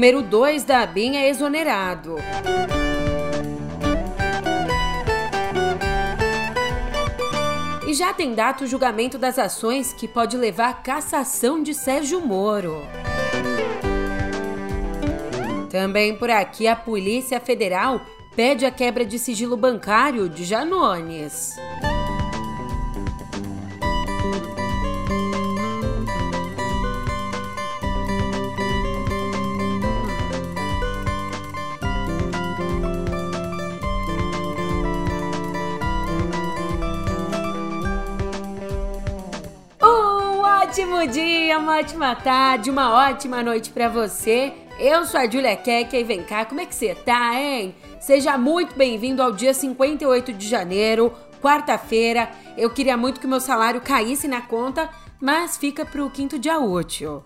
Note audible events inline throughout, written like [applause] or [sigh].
número 2 da ABIN é exonerado. E já tem data o julgamento das ações que pode levar à cassação de Sérgio Moro. Também por aqui a Polícia Federal pede a quebra de sigilo bancário de Janones. Ótimo dia, uma ótima tarde, uma ótima noite para você. Eu sou a Julia Kek e vem cá, como é que você tá, hein? Seja muito bem-vindo ao dia 58 de janeiro, quarta-feira. Eu queria muito que o meu salário caísse na conta, mas fica pro quinto dia útil.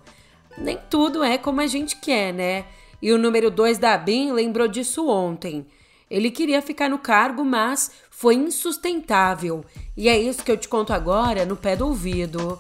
Nem tudo é como a gente quer, né? E o número 2 da BIM lembrou disso ontem. Ele queria ficar no cargo, mas foi insustentável. E é isso que eu te conto agora no pé do ouvido.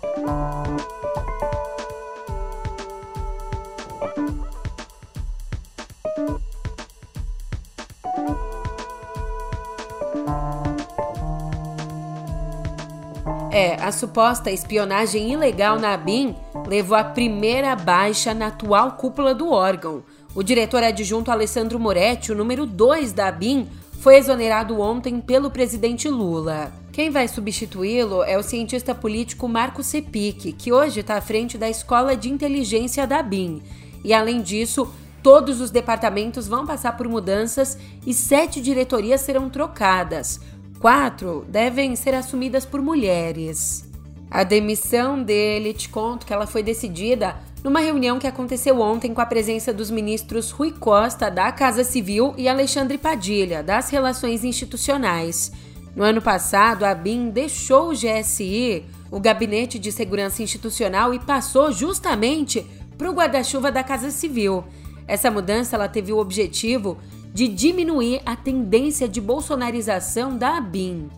É, a suposta espionagem ilegal na ABIN levou à primeira baixa na atual cúpula do órgão. O diretor adjunto Alessandro Moretti, o número 2 da ABIN, foi exonerado ontem pelo presidente Lula. Quem vai substituí-lo é o cientista político Marco Sepic, que hoje está à frente da Escola de Inteligência da ABIN. E além disso, todos os departamentos vão passar por mudanças e sete diretorias serão trocadas quatro devem ser assumidas por mulheres. A demissão dele, te conto que ela foi decidida numa reunião que aconteceu ontem com a presença dos ministros Rui Costa, da Casa Civil, e Alexandre Padilha, das Relações Institucionais. No ano passado, a BIM deixou o GSI, o Gabinete de Segurança Institucional, e passou justamente para o guarda-chuva da Casa Civil. Essa mudança ela teve o objetivo de diminuir a tendência de bolsonarização da ABIN.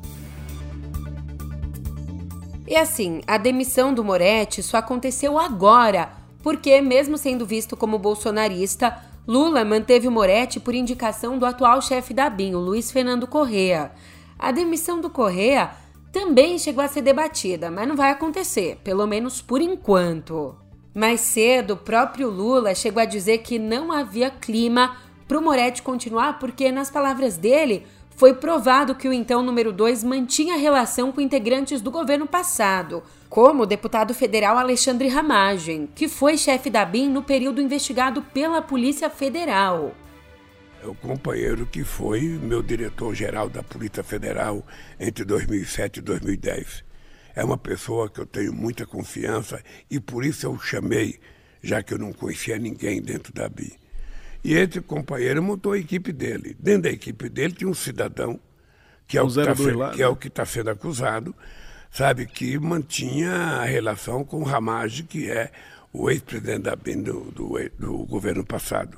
E assim, a demissão do Moretti só aconteceu agora, porque, mesmo sendo visto como bolsonarista, Lula manteve Moretti por indicação do atual chefe da o Luiz Fernando Correa. A demissão do Correa também chegou a ser debatida, mas não vai acontecer, pelo menos por enquanto. Mais cedo, o próprio Lula chegou a dizer que não havia clima para o Moretti continuar, porque, nas palavras dele, foi provado que o então número 2 mantinha relação com integrantes do governo passado, como o deputado federal Alexandre Ramagem, que foi chefe da BIM no período investigado pela Polícia Federal. É o companheiro que foi meu diretor-geral da Polícia Federal entre 2007 e 2010. É uma pessoa que eu tenho muita confiança e por isso eu o chamei, já que eu não conhecia ninguém dentro da BIM. E esse companheiro montou a equipe dele. Dentro da equipe dele tinha um cidadão, que é o, tá que é o que está sendo acusado, sabe, que mantinha a relação com o Ramage, que é o ex-presidente da BIM do, do, do governo passado.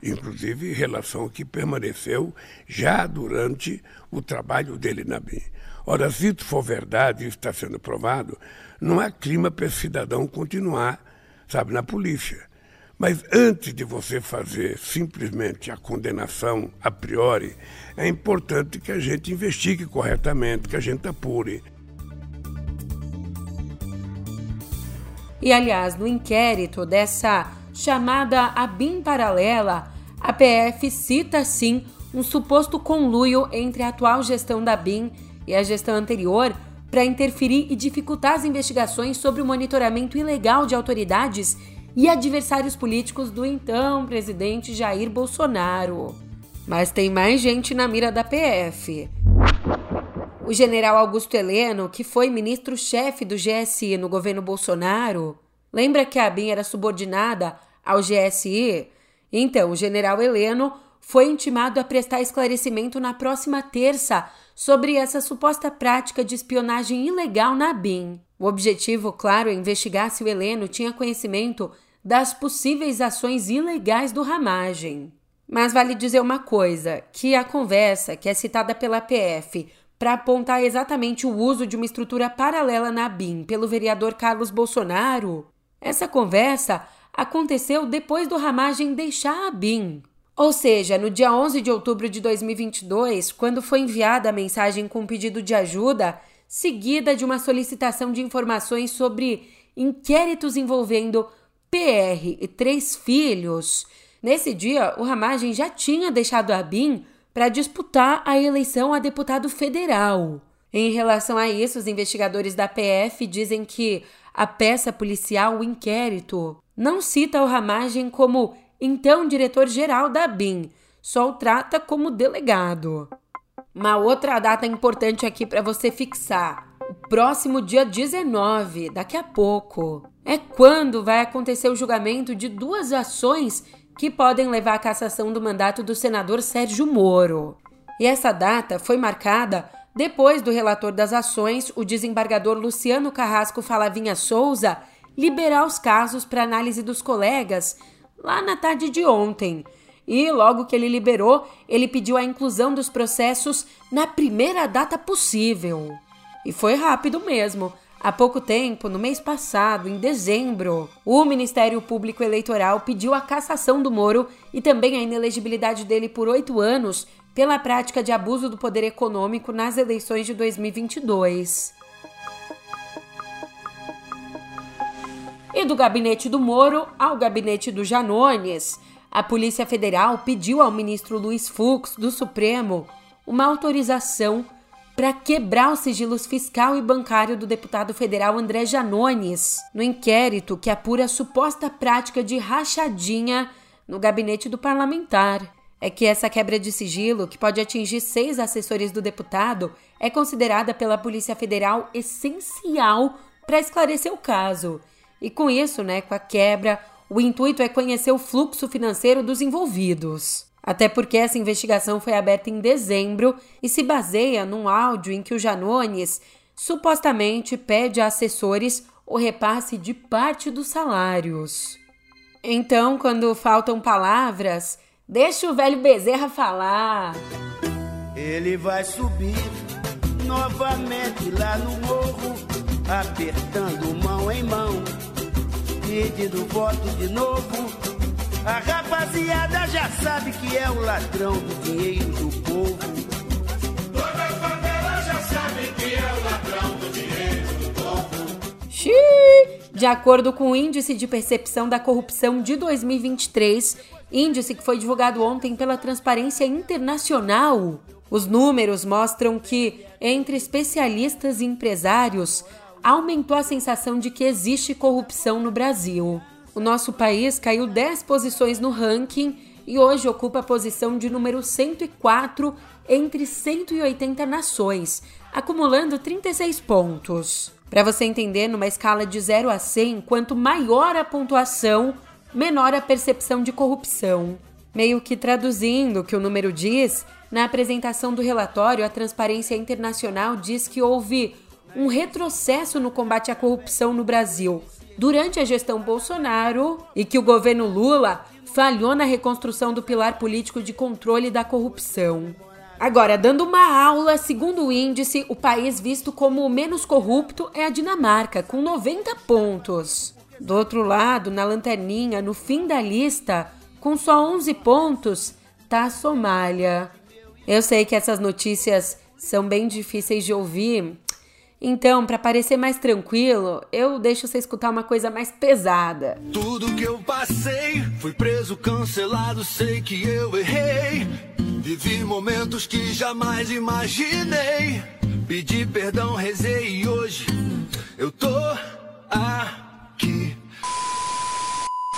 Inclusive, relação que permaneceu já durante o trabalho dele na BIM. Ora, se isso for verdade, isso está sendo provado, não há clima para esse cidadão continuar, sabe, na polícia. Mas antes de você fazer simplesmente a condenação a priori, é importante que a gente investigue corretamente, que a gente apure. E aliás, no inquérito dessa chamada ABIM paralela, a PF cita sim um suposto conluio entre a atual gestão da BIM e a gestão anterior para interferir e dificultar as investigações sobre o monitoramento ilegal de autoridades e adversários políticos do então presidente Jair Bolsonaro. Mas tem mais gente na mira da PF. O general Augusto Heleno, que foi ministro-chefe do GSI no governo Bolsonaro, lembra que a ABIN era subordinada ao GSI? Então, o general Heleno foi intimado a prestar esclarecimento na próxima terça sobre essa suposta prática de espionagem ilegal na BIM. O objetivo, claro, é investigar se o Heleno tinha conhecimento das possíveis ações ilegais do Ramagem. Mas vale dizer uma coisa, que a conversa que é citada pela PF para apontar exatamente o uso de uma estrutura paralela na BIM pelo vereador Carlos Bolsonaro, essa conversa aconteceu depois do Ramagem deixar a BIM. Ou seja, no dia 11 de outubro de 2022, quando foi enviada a mensagem com pedido de ajuda, seguida de uma solicitação de informações sobre inquéritos envolvendo PR e três filhos. Nesse dia, o Ramagem já tinha deixado a BIM para disputar a eleição a deputado federal. Em relação a isso, os investigadores da PF dizem que a peça policial, o inquérito, não cita o Ramagem como então diretor-geral da BIM, só o trata como delegado. Uma outra data importante aqui para você fixar: o próximo dia 19, daqui a pouco, é quando vai acontecer o julgamento de duas ações que podem levar à cassação do mandato do senador Sérgio Moro. E essa data foi marcada depois do relator das ações, o desembargador Luciano Carrasco Falavinha Souza, liberar os casos para análise dos colegas lá na tarde de ontem. E logo que ele liberou, ele pediu a inclusão dos processos na primeira data possível. E foi rápido mesmo. Há pouco tempo, no mês passado, em dezembro, o Ministério Público Eleitoral pediu a cassação do Moro e também a inelegibilidade dele por oito anos pela prática de abuso do poder econômico nas eleições de 2022. E do gabinete do Moro ao gabinete do Janones, a Polícia Federal pediu ao ministro Luiz Fux, do Supremo, uma autorização para quebrar os sigilos fiscal e bancário do deputado federal André Janones no inquérito que apura a suposta prática de rachadinha no gabinete do parlamentar. É que essa quebra de sigilo, que pode atingir seis assessores do deputado, é considerada pela Polícia Federal essencial para esclarecer o caso. E com isso, né, com a quebra, o intuito é conhecer o fluxo financeiro dos envolvidos. Até porque essa investigação foi aberta em dezembro e se baseia num áudio em que o Janones supostamente pede a assessores o repasse de parte dos salários. Então, quando faltam palavras, deixa o velho Bezerra falar. Ele vai subir novamente lá no morro, apertando mão em mão, pedindo voto de novo a rapaziada já sabe que é o ladrão do dinheiro do povo. Toda a favela já sabe que é o ladrão do dinheiro do povo. Xiii! De acordo com o Índice de Percepção da Corrupção de 2023, índice que foi divulgado ontem pela Transparência Internacional, os números mostram que, entre especialistas e empresários, aumentou a sensação de que existe corrupção no Brasil. O nosso país caiu 10 posições no ranking e hoje ocupa a posição de número 104 entre 180 nações, acumulando 36 pontos. Para você entender, numa escala de 0 a 100, quanto maior a pontuação, menor a percepção de corrupção. Meio que traduzindo o que o número diz, na apresentação do relatório, a Transparência Internacional diz que houve um retrocesso no combate à corrupção no Brasil, durante a gestão Bolsonaro e que o governo Lula falhou na reconstrução do pilar político de controle da corrupção. Agora, dando uma aula, segundo o índice, o país visto como o menos corrupto é a Dinamarca, com 90 pontos. Do outro lado, na lanterninha, no fim da lista, com só 11 pontos, tá a Somália. Eu sei que essas notícias são bem difíceis de ouvir, então, para parecer mais tranquilo, eu deixo você escutar uma coisa mais pesada. Tudo que eu passei, fui preso, cancelado, sei que eu errei. Vivi momentos que jamais imaginei. Pedi perdão, rezei e hoje eu tô aqui.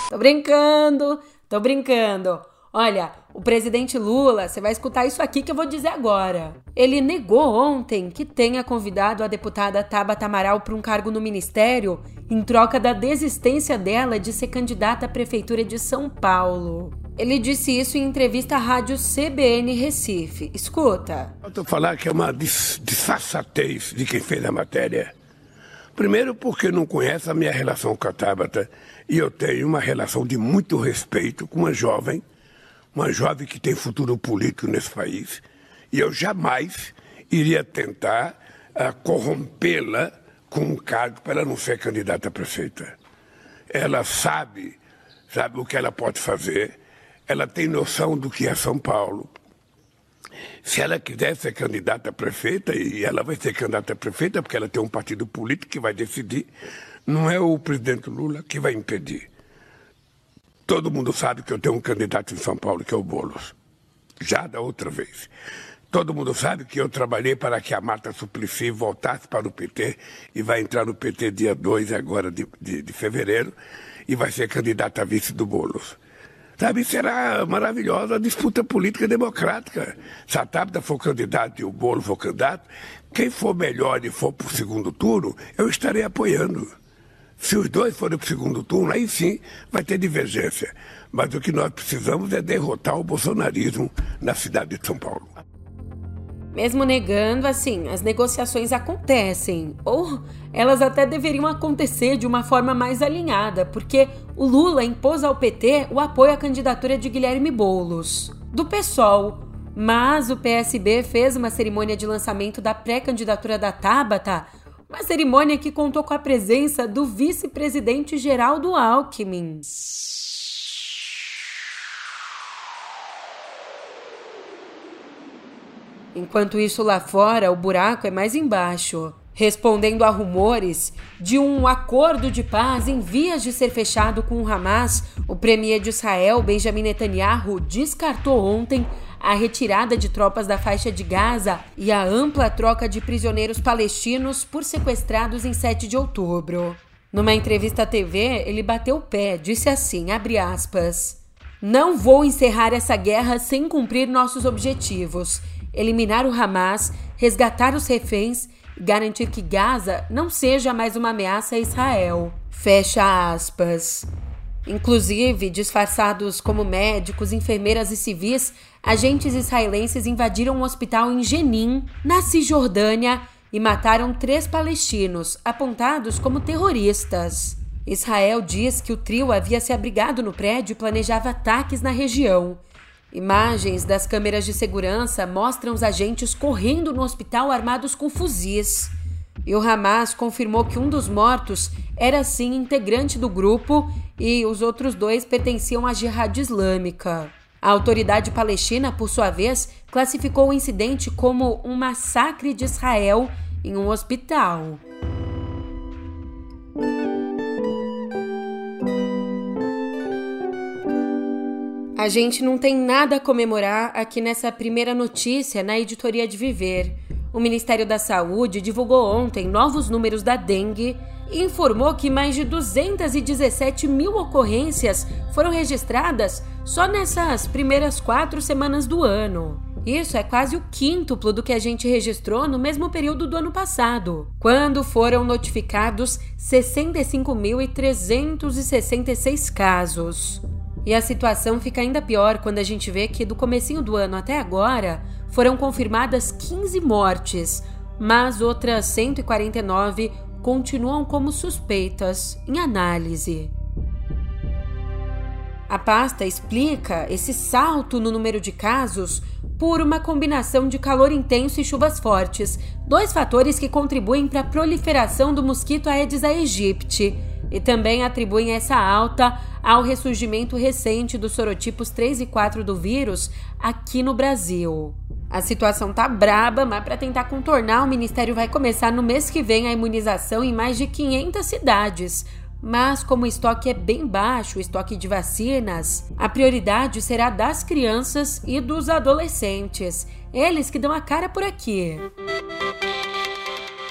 Tô brincando, tô brincando. Olha, o presidente Lula, você vai escutar isso aqui que eu vou dizer agora. Ele negou ontem que tenha convidado a deputada Tabata Amaral para um cargo no ministério em troca da desistência dela de ser candidata à prefeitura de São Paulo. Ele disse isso em entrevista à rádio CBN Recife. Escuta. Tô falando que é uma disfarçatez de quem fez a matéria. Primeiro porque não conhece a minha relação com a Tabata e eu tenho uma relação de muito respeito com uma jovem uma jovem que tem futuro político nesse país, e eu jamais iria tentar uh, corrompê-la com um cargo para ela não ser candidata a prefeita. Ela sabe sabe o que ela pode fazer, ela tem noção do que é São Paulo. Se ela quiser ser candidata a prefeita, e ela vai ser candidata a prefeita porque ela tem um partido político que vai decidir, não é o presidente Lula que vai impedir. Todo mundo sabe que eu tenho um candidato em São Paulo, que é o Boulos. Já da outra vez. Todo mundo sabe que eu trabalhei para que a Marta Suplicy voltasse para o PT e vai entrar no PT dia 2 agora de, de, de fevereiro e vai ser candidata a vice do Boulos. Sabe, será maravilhosa a disputa política democrática. Se a Tabata for candidato e o Bolo for candidato, quem for melhor e for para o segundo turno, eu estarei apoiando. Se os dois forem para o segundo turno, aí sim vai ter divergência. Mas o que nós precisamos é derrotar o bolsonarismo na cidade de São Paulo. Mesmo negando, assim, as negociações acontecem. Ou elas até deveriam acontecer de uma forma mais alinhada, porque o Lula impôs ao PT o apoio à candidatura de Guilherme Boulos, do PSOL. Mas o PSB fez uma cerimônia de lançamento da pré-candidatura da Tabata, uma cerimônia que contou com a presença do vice-presidente Geraldo Alckmin. Enquanto isso, lá fora, o buraco é mais embaixo. Respondendo a rumores de um acordo de paz em vias de ser fechado com o Hamas, o premier de Israel, Benjamin Netanyahu, descartou ontem a retirada de tropas da faixa de Gaza e a ampla troca de prisioneiros palestinos por sequestrados em 7 de outubro. Numa entrevista à TV, ele bateu o pé, disse assim, aspas: "Não vou encerrar essa guerra sem cumprir nossos objetivos eliminar o Hamas, resgatar os reféns e garantir que Gaza não seja mais uma ameaça a Israel. Fecha aspas. Inclusive, disfarçados como médicos, enfermeiras e civis, agentes israelenses invadiram um hospital em Jenin, na Cisjordânia, e mataram três palestinos, apontados como terroristas. Israel diz que o trio havia se abrigado no prédio e planejava ataques na região. Imagens das câmeras de segurança mostram os agentes correndo no hospital armados com fuzis. E o Hamas confirmou que um dos mortos era sim integrante do grupo e os outros dois pertenciam à Jihad Islâmica. A autoridade palestina, por sua vez, classificou o incidente como um massacre de Israel em um hospital. A gente não tem nada a comemorar aqui nessa primeira notícia na editoria de Viver. O Ministério da Saúde divulgou ontem novos números da dengue e informou que mais de 217 mil ocorrências foram registradas só nessas primeiras quatro semanas do ano. Isso é quase o quíntuplo do que a gente registrou no mesmo período do ano passado, quando foram notificados 65.366 casos. E a situação fica ainda pior quando a gente vê que do comecinho do ano até agora foram confirmadas 15 mortes, mas outras 149 continuam como suspeitas em análise. A pasta explica esse salto no número de casos por uma combinação de calor intenso e chuvas fortes, dois fatores que contribuem para a proliferação do mosquito Aedes aegypti e também atribuem essa alta ao ressurgimento recente dos sorotipos 3 e 4 do vírus aqui no Brasil. A situação tá braba, mas para tentar contornar, o Ministério vai começar no mês que vem a imunização em mais de 500 cidades. Mas como o estoque é bem baixo, o estoque de vacinas, a prioridade será das crianças e dos adolescentes, eles que dão a cara por aqui.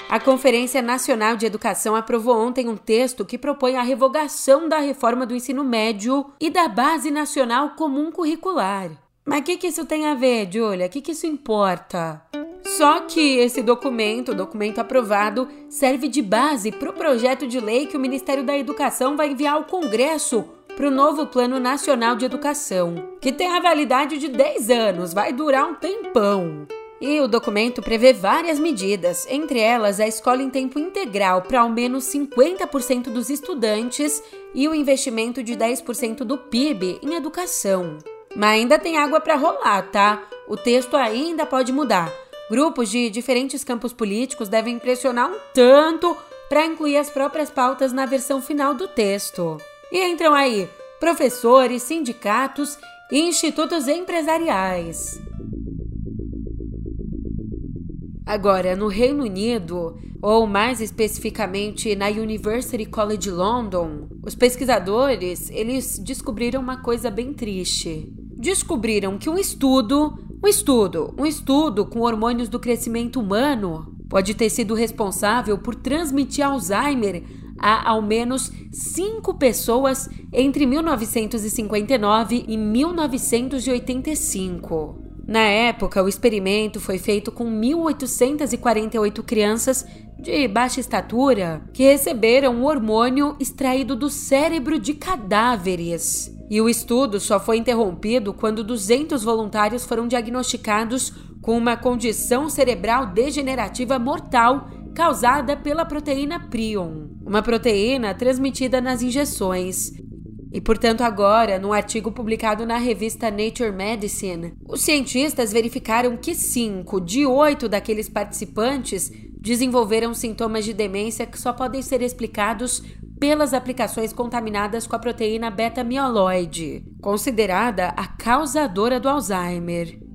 A Conferência Nacional de Educação aprovou ontem um texto que propõe a revogação da reforma do ensino médio e da Base Nacional Comum Curricular. Mas o que, que isso tem a ver, Julia? O que, que isso importa? Só que esse documento, o documento aprovado, serve de base para o projeto de lei que o Ministério da Educação vai enviar ao Congresso para o novo Plano Nacional de Educação, que tem a validade de 10 anos, vai durar um tempão. E o documento prevê várias medidas, entre elas a escola em tempo integral para ao menos 50% dos estudantes e o investimento de 10% do PIB em educação. Mas ainda tem água para rolar, tá? O texto ainda pode mudar. Grupos de diferentes campos políticos devem pressionar um tanto para incluir as próprias pautas na versão final do texto. E entram aí professores, sindicatos e institutos empresariais. Agora, no Reino Unido, ou mais especificamente na University College London, os pesquisadores, eles descobriram uma coisa bem triste. Descobriram que um estudo, um estudo, um estudo com hormônios do crescimento humano pode ter sido responsável por transmitir Alzheimer a ao menos cinco pessoas entre 1959 e 1985. Na época, o experimento foi feito com 1.848 crianças de baixa estatura que receberam um hormônio extraído do cérebro de cadáveres. E o estudo só foi interrompido quando 200 voluntários foram diagnosticados com uma condição cerebral degenerativa mortal causada pela proteína prion, uma proteína transmitida nas injeções. E, portanto, agora, num artigo publicado na revista Nature Medicine, os cientistas verificaram que cinco de oito daqueles participantes desenvolveram sintomas de demência que só podem ser explicados pelas aplicações contaminadas com a proteína beta-mieloide, considerada a causadora do Alzheimer.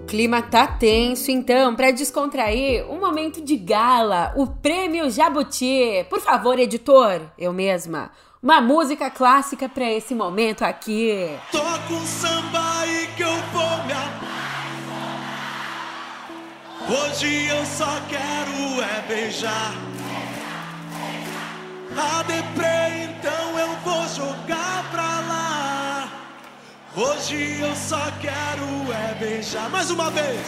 Clima tá tenso, então, para descontrair, um momento de gala, o Prêmio Jabuti. Por favor, editor, eu mesma. Uma música clássica para esse momento aqui. Toca um samba aí que eu vou me Hoje eu só quero é beijar. A deprê, então eu vou jogar Hoje eu só quero é beijar. Mais uma vez.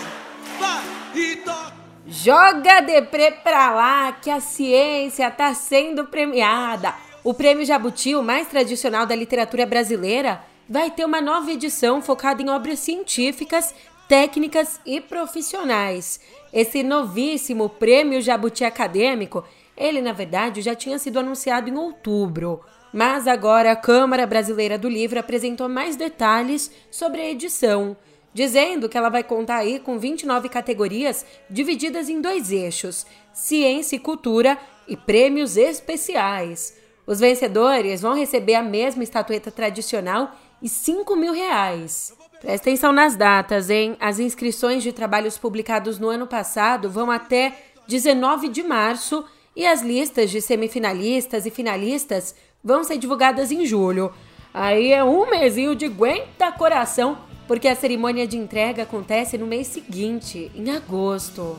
Vai e toca. Joga deprê pra lá que a ciência tá sendo premiada. O Prêmio Jabuti, o mais tradicional da literatura brasileira, vai ter uma nova edição focada em obras científicas, técnicas e profissionais. Esse novíssimo Prêmio Jabuti Acadêmico, ele na verdade já tinha sido anunciado em outubro. Mas agora a Câmara Brasileira do Livro apresentou mais detalhes sobre a edição, dizendo que ela vai contar aí com 29 categorias divididas em dois eixos: ciência e cultura e prêmios especiais. Os vencedores vão receber a mesma estatueta tradicional e 5 mil reais. Presta atenção nas datas, hein? As inscrições de trabalhos publicados no ano passado vão até 19 de março e as listas de semifinalistas e finalistas vão ser divulgadas em julho. Aí é um mesinho de aguenta coração, porque a cerimônia de entrega acontece no mês seguinte, em agosto.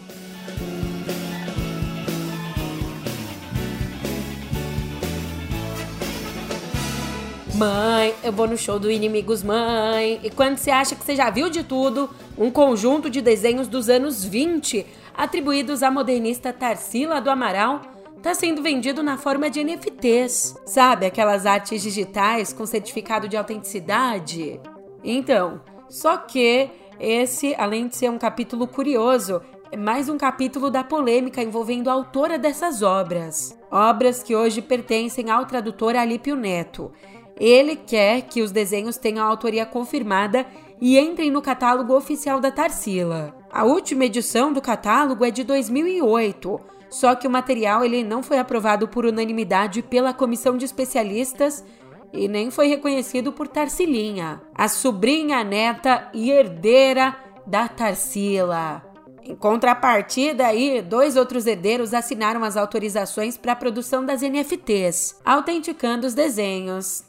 Mãe, eu vou no show do Inimigos Mãe. E quando você acha que você já viu de tudo, um conjunto de desenhos dos anos 20, atribuídos à modernista Tarsila do Amaral, está sendo vendido na forma de NFTs. Sabe aquelas artes digitais com certificado de autenticidade? Então, só que esse, além de ser um capítulo curioso, é mais um capítulo da polêmica envolvendo a autora dessas obras. Obras que hoje pertencem ao tradutor Alípio Neto. Ele quer que os desenhos tenham autoria confirmada e entrem no catálogo oficial da Tarsila. A última edição do catálogo é de 2008 só que o material ele não foi aprovado por unanimidade pela comissão de especialistas e nem foi reconhecido por Tarsilinha, a sobrinha neta e herdeira da Tarsila. Em contrapartida, aí, dois outros herdeiros assinaram as autorizações para a produção das NFTs, autenticando os desenhos.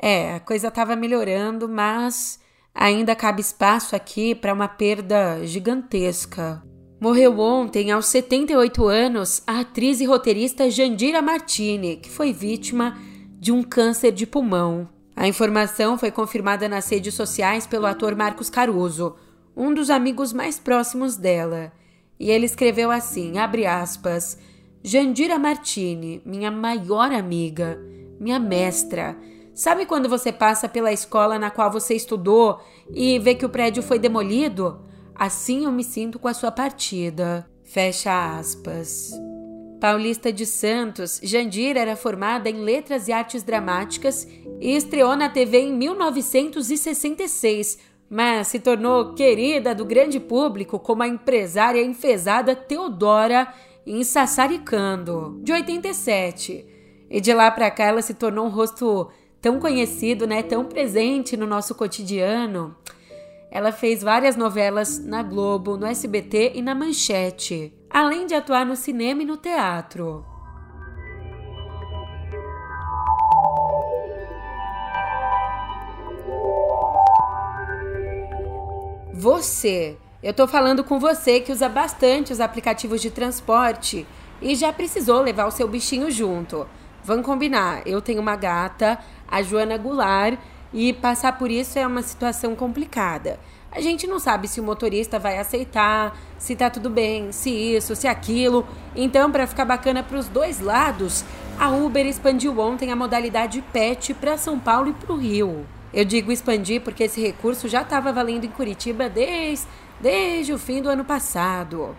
É, a coisa estava melhorando, mas ainda cabe espaço aqui para uma perda gigantesca. Morreu ontem, aos 78 anos, a atriz e roteirista Jandira Martini, que foi vítima de um câncer de pulmão. A informação foi confirmada nas redes sociais pelo ator Marcos Caruso, um dos amigos mais próximos dela. E ele escreveu assim, abre aspas, Jandira Martini, minha maior amiga, minha mestra. Sabe quando você passa pela escola na qual você estudou e vê que o prédio foi demolido? Assim eu me sinto com a sua partida. Fecha aspas. Paulista de Santos, Jandira era formada em Letras e Artes Dramáticas e estreou na TV em 1966, mas se tornou querida do grande público como a empresária enfesada Teodora em Sassaricando, de 87. E de lá para cá ela se tornou um rosto tão conhecido, né, tão presente no nosso cotidiano. Ela fez várias novelas na Globo, no SBT e na Manchete, além de atuar no cinema e no teatro. Você, eu tô falando com você que usa bastante os aplicativos de transporte e já precisou levar o seu bichinho junto. Vamos combinar, eu tenho uma gata, a Joana Goulart, e passar por isso é uma situação complicada. A gente não sabe se o motorista vai aceitar, se tá tudo bem, se isso, se aquilo. Então, para ficar bacana para os dois lados, a Uber expandiu ontem a modalidade PET para São Paulo e para o Rio. Eu digo expandir porque esse recurso já estava valendo em Curitiba desde, desde o fim do ano passado.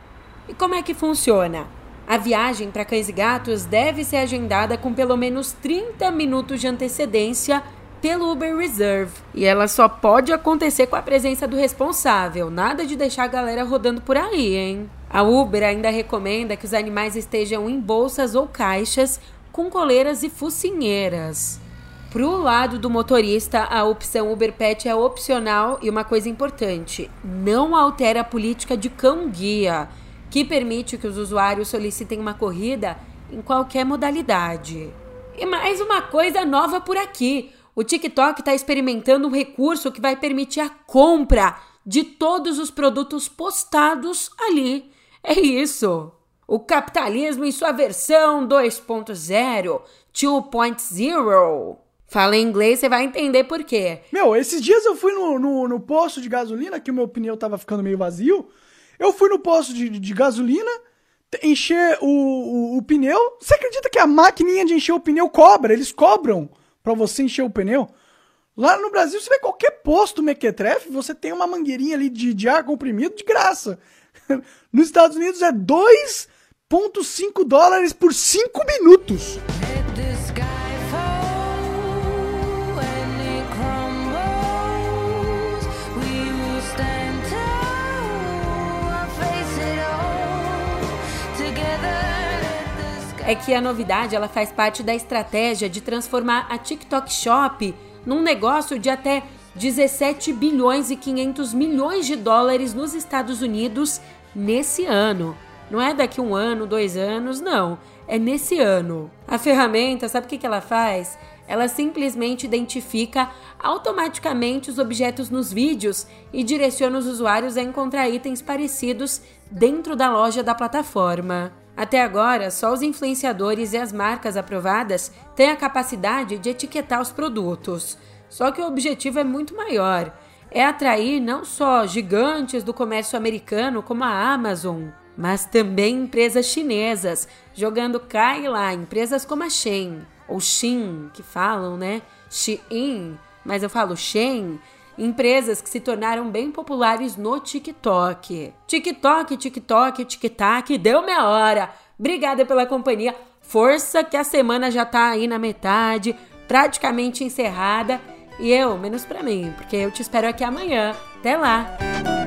E como é que funciona? A viagem para Cães e Gatos deve ser agendada com pelo menos 30 minutos de antecedência pelo Uber Reserve. E ela só pode acontecer com a presença do responsável, nada de deixar a galera rodando por aí, hein? A Uber ainda recomenda que os animais estejam em bolsas ou caixas com coleiras e focinheiras. Pro lado do motorista, a opção Uber Pet é opcional e uma coisa importante: não altera a política de cão-guia, que permite que os usuários solicitem uma corrida em qualquer modalidade. E mais uma coisa nova por aqui: o TikTok está experimentando um recurso que vai permitir a compra de todos os produtos postados ali. É isso. O capitalismo em sua versão 2.0, 2.0. Fala em inglês, você vai entender por quê. Meu, esses dias eu fui no, no, no posto de gasolina, que o meu pneu tava ficando meio vazio. Eu fui no posto de, de gasolina, encher o, o, o, pneu. Você acredita que a maquininha de encher o pneu cobra? Eles cobram para você encher o pneu. Lá no Brasil, você vê qualquer posto mequetrefe, você tem uma mangueirinha ali de, de ar comprimido de graça. [laughs] Nos Estados Unidos é 2,5 dólares por 5 minutos. É que a novidade ela faz parte da estratégia de transformar a TikTok Shop num negócio de até 17 bilhões e 500 milhões de dólares nos Estados Unidos nesse ano. Não é daqui um ano, dois anos, não. É nesse ano. A ferramenta, sabe o que ela faz? Ela simplesmente identifica automaticamente os objetos nos vídeos e direciona os usuários a encontrar itens parecidos dentro da loja da plataforma. Até agora, só os influenciadores e as marcas aprovadas têm a capacidade de etiquetar os produtos. Só que o objetivo é muito maior. É atrair não só gigantes do comércio americano como a Amazon, mas também empresas chinesas, jogando cai lá empresas como a Shein, ou Xin, que falam, né? Shein, mas eu falo Shein, empresas que se tornaram bem populares no TikTok. TikTok, TikTok, TikTok, deu minha hora. Obrigada pela companhia. Força que a semana já tá aí na metade, praticamente encerrada. E eu, menos para mim, porque eu te espero aqui amanhã. Até lá!